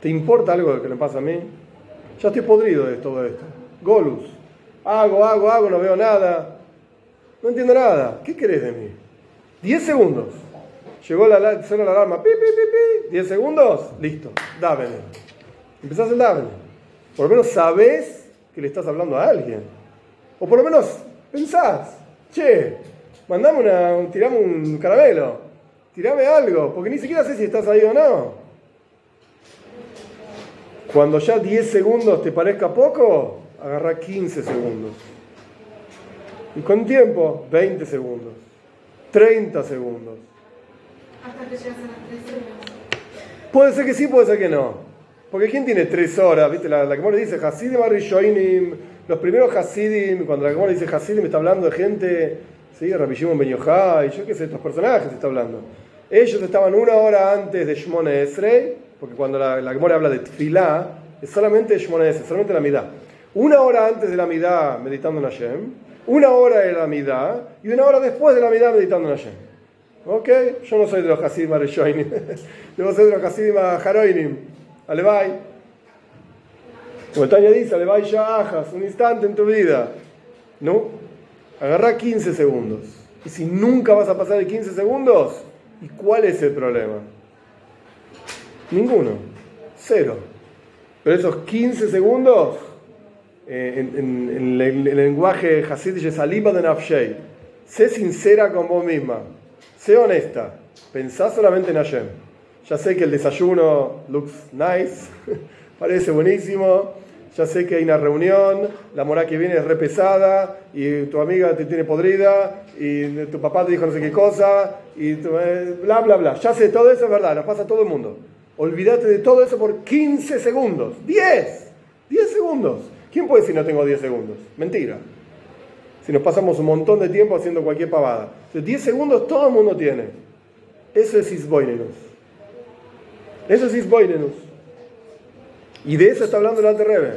¿Te importa algo que me pasa a mí? Ya estoy podrido de todo esto. Golus. Hago, hago, hago, no veo nada. No entiendo nada. ¿Qué querés de mí? 10 segundos. Llegó la, suena la alarma. Pi, pi, pi, pi. 10 segundos. Listo. Dávene. Empezás el dávene. Por lo menos sabes que le estás hablando a alguien. O por lo menos pensás. Che, mandame una, tirame un caramelo. Tirame algo. Porque ni siquiera sé si estás ahí o no. Cuando ya 10 segundos te parezca poco, agarra 15 segundos. Y con tiempo, 20 segundos, 30 segundos. Hasta que llegas a las 3 horas. Puede ser que sí, puede ser que no. Porque ¿quién tiene 3 horas? ¿Viste? La, la Gemara dice Hasidim Arishoinim. Los primeros Hasidim, cuando la Gemara dice Hasidim, está hablando de gente, ¿sí? Rabbi Shimon Ben Yochai, yo qué sé, estos personajes está hablando. Ellos estaban una hora antes de Shmone Esrei, porque cuando la, la Gemara habla de Tfilá, es solamente Shmone Esrei, solamente la Midá. Una hora antes de la Midá meditando en Hashem, una hora de la Midá y una hora después de la Midá meditando en Hashem. ¿Ok? Yo no soy de los Hasidim Arishoinim, [laughs] yo soy de los Hasidim Haroinim. Alevai. Como Tania dice, Alevai ya ajas, un instante en tu vida. ¿No? Agarra 15 segundos. Y si nunca vas a pasar de 15 segundos, ¿y cuál es el problema? Ninguno. Cero. Pero esos 15 segundos, eh, en, el lenguaje hasidic es aliba de nafshei. Sé sincera con vos misma. Sé honesta. Pensá solamente en Hashem. Ya sé que el desayuno looks nice, [laughs] parece buenísimo. Ya sé que hay una reunión, la mora que viene es re pesada y tu amiga te tiene podrida y tu papá te dijo no sé qué cosa y tu- eh, bla, bla, bla. Ya sé, todo eso es verdad, nos pasa a todo el mundo. Olvídate de todo eso por 15 segundos. 10. 10 segundos. ¿Quién puede decir no tengo 10 segundos? Mentira. Si nos pasamos un montón de tiempo haciendo cualquier pavada. Entonces, 10 segundos todo el mundo tiene. Eso es Isboinenus. Eso es Isboinenus. Y de eso está hablando el Alter Rebbe.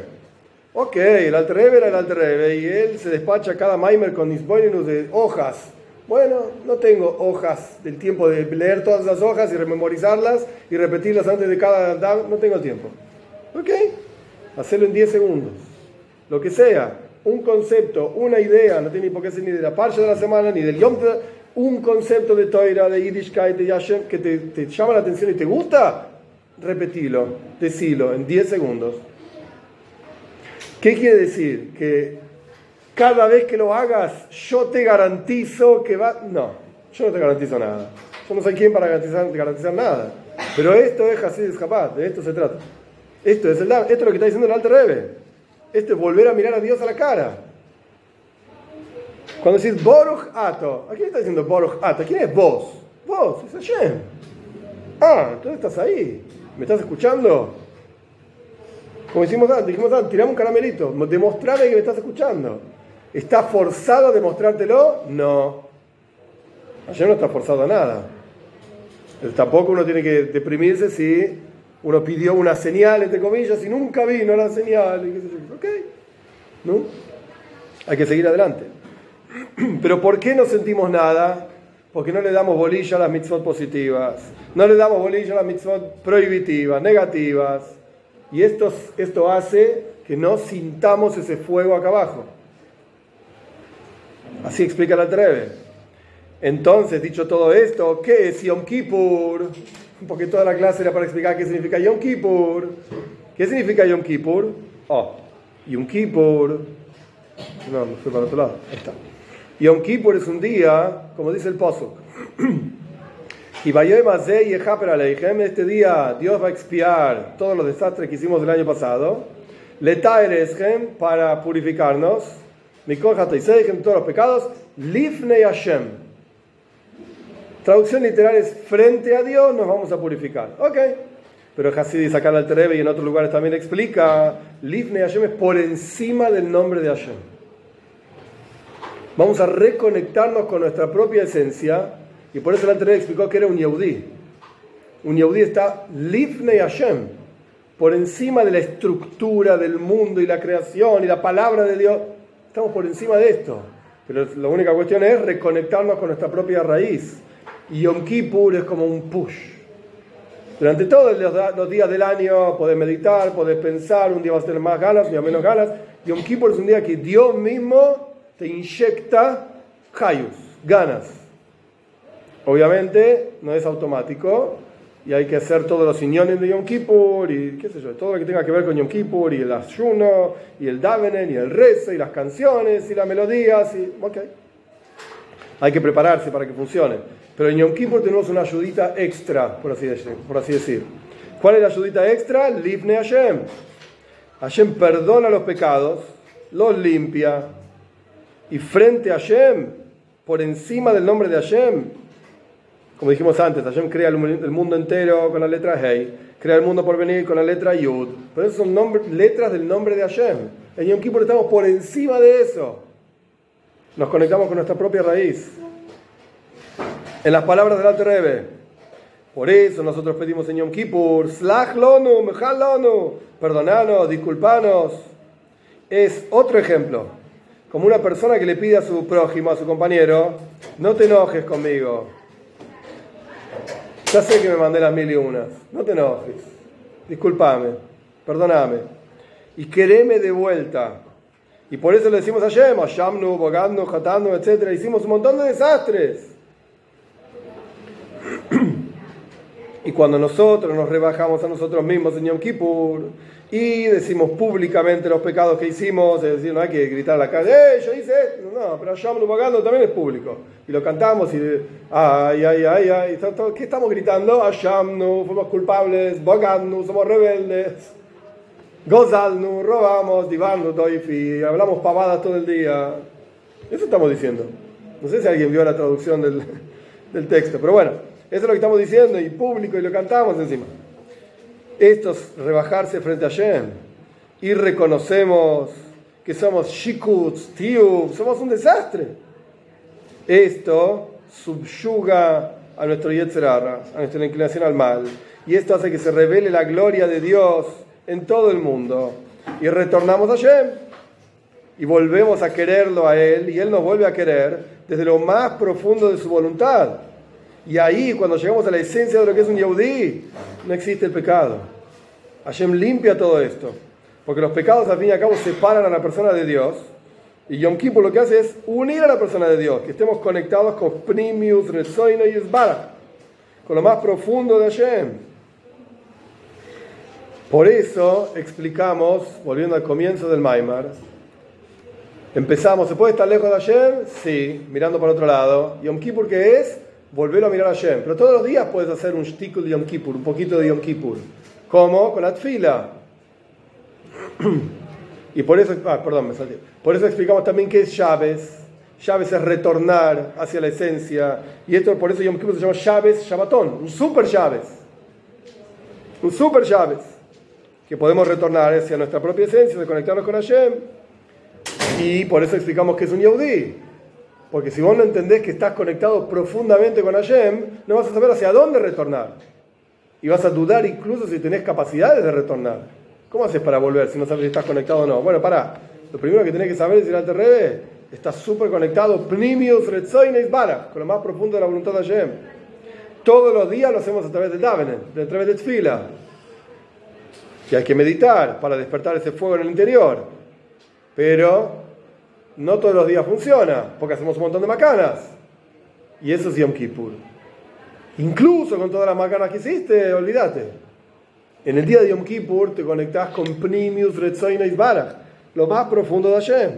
Ok, el Alter Rebbe era el Alter Rebbe y él se despacha cada Maimer con Isboinenus de hojas. Bueno, no tengo hojas del tiempo de leer todas las hojas y rememorizarlas y repetirlas antes de cada down. No tengo tiempo. Ok, hacerlo en 10 segundos. Lo que sea, un concepto, una idea, no tiene ni por qué ser ni de la parcha de la semana, ni del Yom un concepto de Toira, de Yiddishkeit, de Yashem, que te, te llama la atención y te gusta, repetilo, decilo en 10 segundos. ¿Qué quiere decir? Que cada vez que lo hagas, yo te garantizo que va... No, yo no te garantizo nada. Yo no soy quien para garantizar, garantizar nada. Pero esto es así escapar, de esto se trata. Esto es, el, esto es lo que está diciendo el Alter Rebbe. Esto es volver a mirar a Dios a la cara. Cuando decís Boruch Ato, ¿a quién está diciendo Boruch Ato? ¿Quién es vos? Vos, es Hashem. Ah, entonces estás ahí. ¿Me estás escuchando? Como hicimos antes, dijimos antes, tirame un caramelito, demostrame que me estás escuchando. ¿Está forzado a demostrártelo? No. Ayer no está forzado a nada. Tampoco uno tiene que deprimirse si uno pidió una señal, entre comillas, y nunca vino la señal. Y. Ok. ¿No? Hay que seguir adelante. [clears throat] Pero ¿por qué no sentimos nada? Porque no le damos bolilla a las mitzvot positivas. No le damos bolilla a las mitzvot prohibitivas, negativas. Y esto, esto hace que no sintamos ese fuego acá abajo. Así explica la Treve. Entonces, dicho todo esto, ¿qué es Yom Kippur? Porque toda la clase era para explicar qué significa Yom Kippur. ¿Qué significa Yom Kippur? Oh, Yom Kippur. No, me fui para otro lado. Ahí está. Yom Kippur es un día, como dice el Pasuk. [clears throat] Y este día Dios va a expiar todos los desastres que hicimos el año pasado. Letaereshem para purificarnos. Todos los pecados. Lifnei Hashem. Traducción literal es frente a Dios nos vamos a purificar. Ok. Pero Hasidis acá en el y en otros lugares también explica. Lifnei Hashem es por encima del nombre de Hashem. Vamos a reconectarnos con nuestra propia esencia. Y por eso el anterior explicó que era un Yehudi. Un Yehudi está Lifnei Hashem, por encima de la estructura del mundo y la creación y la palabra de Dios. Estamos por encima de esto. Pero la única cuestión es reconectarnos con nuestra propia raíz. Y Yom Kippur es como un push. Durante todos los días del año podés meditar, podés pensar, un día vas a tener más ganas, un día menos ganas. Yom Kippur es un día que Dios mismo te inyecta hayus, ganas. Obviamente no es automático y hay que hacer todos los iñones de Yom Kippur y qué sé yo, todo lo que tenga que ver con Yom Kippur y el ayuno y el davenen y el rezo y las canciones y las melodías y ok. Hay que prepararse para que funcione. Pero en Yom Kippur tenemos una ayudita extra, por así decir. Por así decir. ¿Cuál es la ayudita extra? Livne Hashem. Hashem perdona los pecados, los limpia. Y frente a Hashem, por encima del nombre de Hashem, como dijimos antes, Hashem crea el mundo entero con la letra Hey, crea el mundo por venir con la letra Yud. Pero esas son letras del nombre de Hashem. En Yom Kippur estamos por encima de eso. Nos conectamos con nuestra propia raíz. En las palabras del Alto Rebbe, por eso nosotros pedimos en Yom Kippur, Slach lonu, mejal lonu, perdonanos, disculpanos. Es otro ejemplo. Como una persona que le pide a su prójimo, a su compañero, no te enojes conmigo. Ya sé que me mandé las mil y unas. No te enojes. Disculpame. Perdóname. Y quereme de vuelta. Y por eso le decimos a Shem, a Shamnu, Bogando, Jatando, etc. Hicimos un montón de desastres. [clears throat] Y cuando nosotros nos rebajamos a nosotros mismos en Yom Kippur y decimos públicamente los pecados que hicimos, es decir, no hay que gritar a la calle, ¡eh, yo hice esto! No, pero Hashem pagando también es público. Y lo cantamos y, ¡ay, ay, ay, ay! ¿Qué estamos gritando? Hashem, fuimos culpables, Bogando, somos rebeldes. Gozalnu, robamos, divanu, doifi, hablamos pavadas todo el día. Eso estamos diciendo. No sé si alguien vio la traducción del, del texto, pero bueno. Eso es lo que estamos diciendo y público y lo cantamos encima. Esto es rebajarse frente a Shem y reconocemos que somos shikuts, tiub, somos un desastre. Esto subyuga a nuestro yetzerara, a nuestra inclinación al mal. Y esto hace que se revele la gloria de Dios en todo el mundo. Y retornamos a Shem. Y volvemos a quererlo a Él. Y Él nos vuelve a querer desde lo más profundo de su voluntad. Y ahí, cuando llegamos a la esencia de lo que es un Yehudi, no existe el pecado. Hashem limpia todo esto. Porque los pecados, al fin y al cabo, separan a la persona de Dios. Y Yom Kippur lo que hace es unir a la persona de Dios, que estemos conectados con Primius, Rezoino y Esbara, con lo más profundo de Hashem. Por eso explicamos, volviendo al comienzo del Maimar, empezamos, ¿se puede estar lejos de Hashem? Sí, mirando por otro lado. Yom Kippur, ¿qué es? Volverlo a mirar a Hashem. Pero todos los días puedes hacer un shtikul de Yom Kippur, un poquito de Yom Kippur. ¿Cómo? Con la tfila. [clears throat] y por eso, ah, perdón, me. Por eso explicamos también qué es llaves. Llaves es retornar hacia la esencia. Y esto, por eso Yom Kippur se llama llaves Shabbatón, un super llaves. Un super llaves. Que podemos retornar hacia nuestra propia esencia, de conectarnos con Hashem. Y por eso explicamos que es un Yehudi porque si vos no entendés que estás conectado profundamente con Hashem, no vas a saber hacia dónde retornar. Y vas a dudar incluso si tenés capacidades de retornar. ¿Cómo haces para volver si no sabes si estás conectado o no? Bueno, para. Lo primero que tenés que saber es ir al Terrebe. Estás súper conectado, Primius Bara, con lo más profundo de la voluntad de Hashem. Todos los días lo hacemos a través de Davenen, a través de Tfila. Y hay que meditar para despertar ese fuego en el interior. Pero no todos los días funciona, porque hacemos un montón de macanas. Y eso es Yom Kippur. Incluso con todas las macanas que hiciste, olvídate. En el día de Yom Kippur te conectás con Primius Retzoina Isbarach, lo más profundo de Hashem.